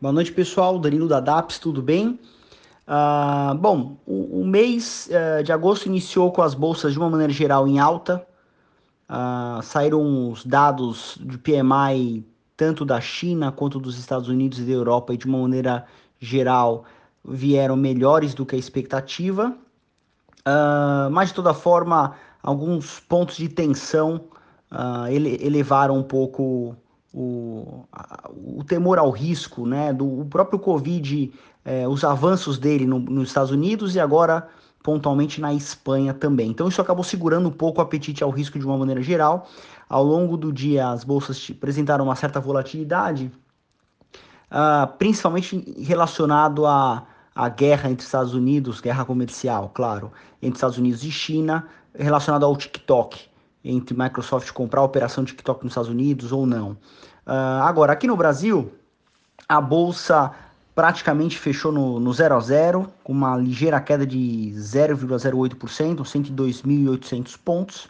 Boa noite, pessoal. Danilo da DAPS, tudo bem? Uh, bom, o, o mês uh, de agosto iniciou com as bolsas de uma maneira geral em alta. Uh, saíram os dados de PMI tanto da China quanto dos Estados Unidos e da Europa e de uma maneira geral vieram melhores do que a expectativa. mas de toda forma, alguns pontos de tensão ele, elevaram um pouco o, o temor ao risco, né, do próprio Covid, é, os avanços dele no, nos Estados Unidos e agora pontualmente na Espanha também. Então isso acabou segurando um pouco o apetite ao risco de uma maneira geral. Ao longo do dia as bolsas apresentaram uma certa volatilidade, uh, principalmente relacionado à, à guerra entre Estados Unidos, guerra comercial, claro, entre Estados Unidos e China, relacionado ao TikTok entre Microsoft comprar a operação TikTok nos Estados Unidos ou não. Uh, agora, aqui no Brasil, a bolsa praticamente fechou no, no 0 a 0, com uma ligeira queda de 0,08%, 102.800 pontos,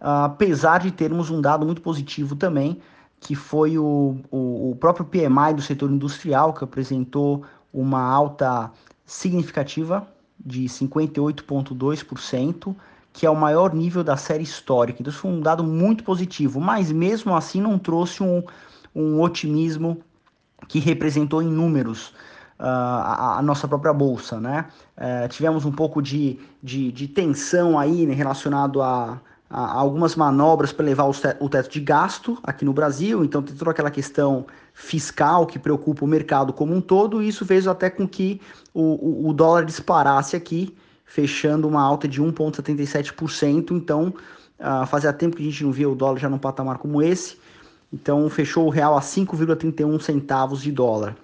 uh, apesar de termos um dado muito positivo também, que foi o, o, o próprio PMI do setor industrial, que apresentou uma alta significativa de 58,2%, que é o maior nível da série histórica. Então, isso foi um dado muito positivo, mas mesmo assim não trouxe um, um otimismo que representou em números uh, a, a, nossa própria bolsa, né? Uh, tivemos um pouco de, de, de tensão aí né, relacionado a, a, algumas manobras para levar o teto de gasto aqui no Brasil, então tem toda aquela questão fiscal que preocupa o mercado como um todo, e isso fez até com que o, o, o dólar disparasse aqui, fechando uma alta de 1,77%. Então, uh, fazia tempo que a gente não via o dólar já num patamar como esse. Então, fechou o real a 5,31 centavos de dólar.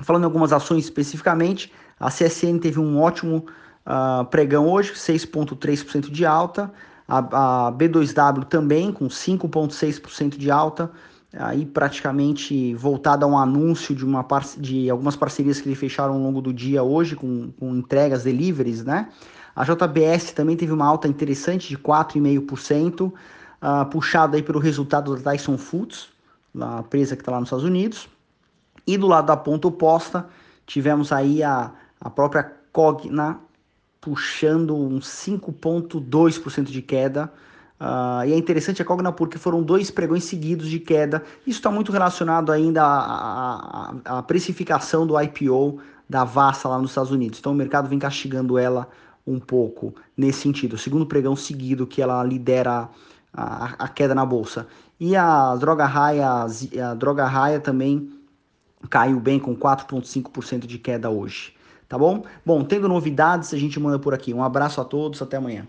Falando em algumas ações especificamente, a CSN teve um ótimo uh, pregão hoje, 6,3% de alta. A, a, B2W também, com 5,6% de alta. Aí praticamente voltada a um anúncio de, uma de algumas parcerias que eles fecharam ao longo do dia hoje, com, com entregas, deliveries, né? A JBS também teve uma alta interessante de 4,5%, uh, puxada aí pelo resultado da Tyson Foods, a empresa que está lá nos Estados Unidos. E do lado da ponta oposta, tivemos aí a, a própria Cogna puxando um 5,2% de queda. Uh, e é interessante a Cogna porque foram dois pregões seguidos de queda. Isso está muito relacionado ainda à, à, à, precificação do IPO da Vassa lá nos Estados Unidos. Então o mercado vem castigando ela um pouco nesse sentido. O segundo pregão seguido que ela lidera a, a queda na bolsa. E a droga raia, a droga raia também caiu bem com 4,5% de queda hoje. Tá bom? Bom, tendo novidades, a gente manda por aqui. Um abraço a todos, até amanhã.